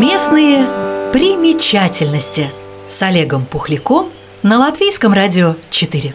Местные примечательности с Олегом Пухляком на Латвийском радио 4.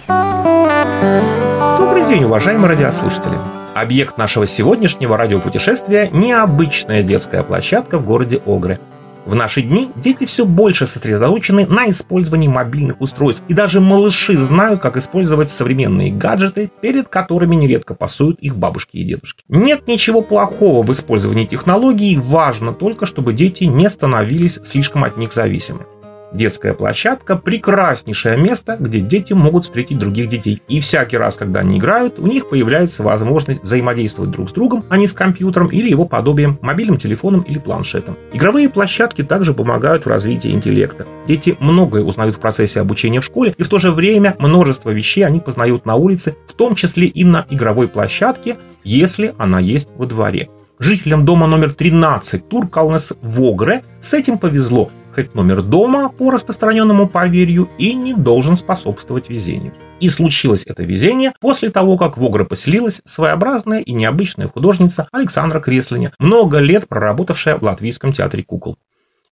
Добрый день, уважаемые радиослушатели! Объект нашего сегодняшнего радиопутешествия – необычная детская площадка в городе Огры. В наши дни дети все больше сосредоточены на использовании мобильных устройств, и даже малыши знают, как использовать современные гаджеты, перед которыми нередко пасуют их бабушки и дедушки. Нет ничего плохого в использовании технологий, важно только, чтобы дети не становились слишком от них зависимы. Детская площадка – прекраснейшее место, где дети могут встретить других детей. И всякий раз, когда они играют, у них появляется возможность взаимодействовать друг с другом, а не с компьютером или его подобием, мобильным телефоном или планшетом. Игровые площадки также помогают в развитии интеллекта. Дети многое узнают в процессе обучения в школе, и в то же время множество вещей они познают на улице, в том числе и на игровой площадке, если она есть во дворе. Жителям дома номер 13 Туркалнес Вогре с этим повезло хоть номер дома по распространенному поверью и не должен способствовать везению. И случилось это везение после того, как в Огра поселилась своеобразная и необычная художница Александра Креслиня, много лет проработавшая в Латвийском театре кукол.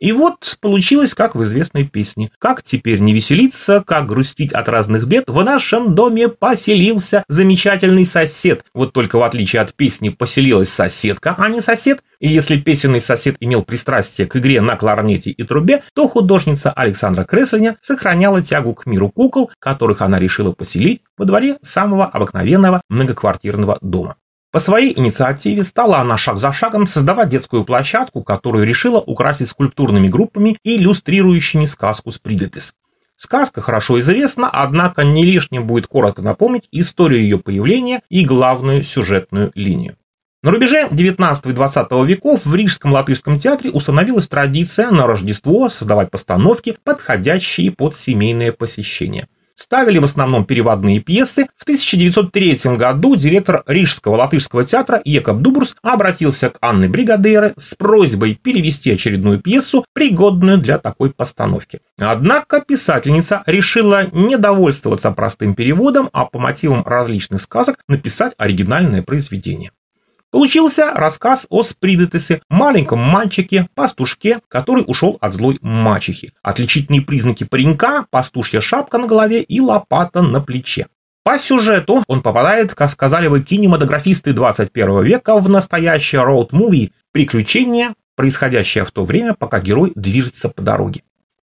И вот получилось, как в известной песне. Как теперь не веселиться, как грустить от разных бед, в нашем доме поселился замечательный сосед. Вот только в отличие от песни поселилась соседка, а не сосед. И если песенный сосед имел пристрастие к игре на кларнете и трубе, то художница Александра Креслиня сохраняла тягу к миру кукол, которых она решила поселить во дворе самого обыкновенного многоквартирного дома. По своей инициативе стала она шаг за шагом создавать детскую площадку, которую решила украсить скульптурными группами, иллюстрирующими сказку Спридетес. Сказка хорошо известна, однако не лишним будет коротко напомнить историю ее появления и главную сюжетную линию. На рубеже 19 и 20 веков в Рижском латышском театре установилась традиция на Рождество создавать постановки, подходящие под семейное посещение – ставили в основном переводные пьесы. В 1903 году директор Рижского латышского театра Екоб Дубурс обратился к Анне Бригадейре с просьбой перевести очередную пьесу, пригодную для такой постановки. Однако писательница решила не довольствоваться простым переводом, а по мотивам различных сказок написать оригинальное произведение. Получился рассказ о Спридетесе, маленьком мальчике, пастушке, который ушел от злой мачехи. Отличительные признаки паренька – пастушья шапка на голове и лопата на плече. По сюжету он попадает, как сказали бы кинематографисты 21 века, в настоящее роуд-муви «Приключения», происходящее в то время, пока герой движется по дороге.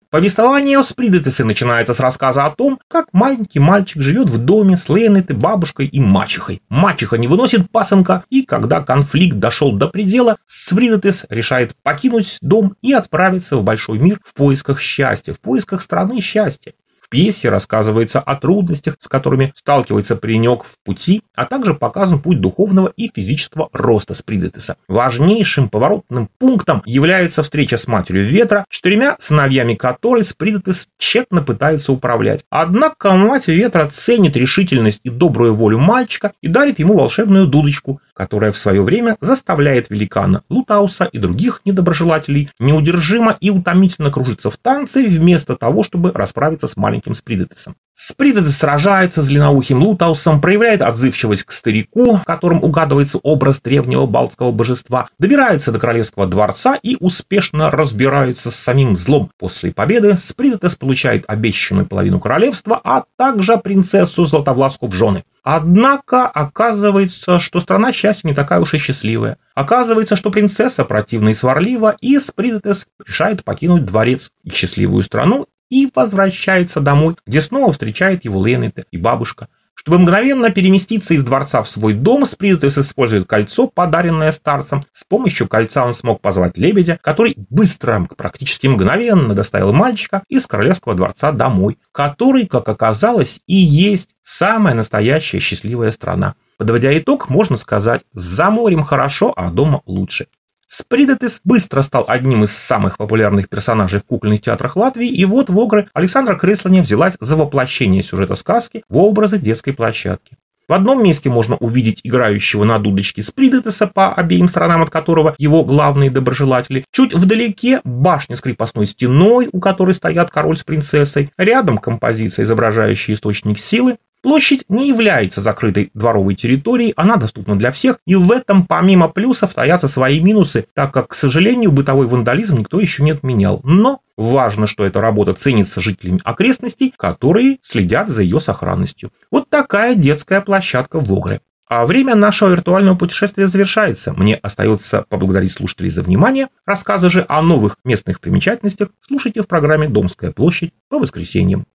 Повествование о Спридетесе начинается с рассказа о том, как маленький мальчик живет в доме с Лейнетой, бабушкой и мачехой. Мачеха не выносит пасынка, и когда конфликт дошел до предела, Спридетес решает покинуть дом и отправиться в большой мир в поисках счастья, в поисках страны счастья. В пьесе рассказывается о трудностях, с которыми сталкивается паренек в пути, а также показан путь духовного и физического роста Спридетеса. Важнейшим поворотным пунктом является встреча с матерью ветра, четырьмя сыновьями которой Спридетес тщетно пытается управлять. Однако мать ветра ценит решительность и добрую волю мальчика и дарит ему волшебную дудочку, которая в свое время заставляет великана Лутауса и других недоброжелателей неудержимо и утомительно кружиться в танце вместо того, чтобы расправиться с маленьким Спридетесом. Спридетес сражается с длинноухим Лутаусом, проявляет отзывчивость к старику, в котором угадывается образ древнего балтского божества, добирается до королевского дворца и успешно разбирается с самим злом. После победы Спридетес получает обещанную половину королевства, а также принцессу Златовласку в жены. Однако оказывается, что страна счастья не такая уж и счастливая. Оказывается, что принцесса противна и сварлива, и Спридетес решает покинуть дворец и счастливую страну и возвращается домой, где снова встречает его Ленета и бабушка. Чтобы мгновенно переместиться из дворца в свой дом, Спритус использует кольцо, подаренное старцем. С помощью кольца он смог позвать лебедя, который быстро, практически мгновенно доставил мальчика из королевского дворца домой, который, как оказалось, и есть самая настоящая счастливая страна. Подводя итог, можно сказать, за морем хорошо, а дома лучше. Спридетес быстро стал одним из самых популярных персонажей в кукольных театрах Латвии, и вот в Огры Александра Креслани взялась за воплощение сюжета сказки в образы детской площадки. В одном месте можно увидеть играющего на дудочке Спридетеса, по обеим сторонам от которого его главные доброжелатели. Чуть вдалеке башня с крепостной стеной, у которой стоят король с принцессой. Рядом композиция, изображающая источник силы. Площадь не является закрытой дворовой территорией, она доступна для всех, и в этом помимо плюсов стоятся свои минусы, так как, к сожалению, бытовой вандализм никто еще не отменял. Но важно, что эта работа ценится жителями окрестностей, которые следят за ее сохранностью. Вот такая детская площадка в Огре. А время нашего виртуального путешествия завершается. Мне остается поблагодарить слушателей за внимание. Рассказы же о новых местных примечательностях слушайте в программе «Домская площадь» по воскресеньям.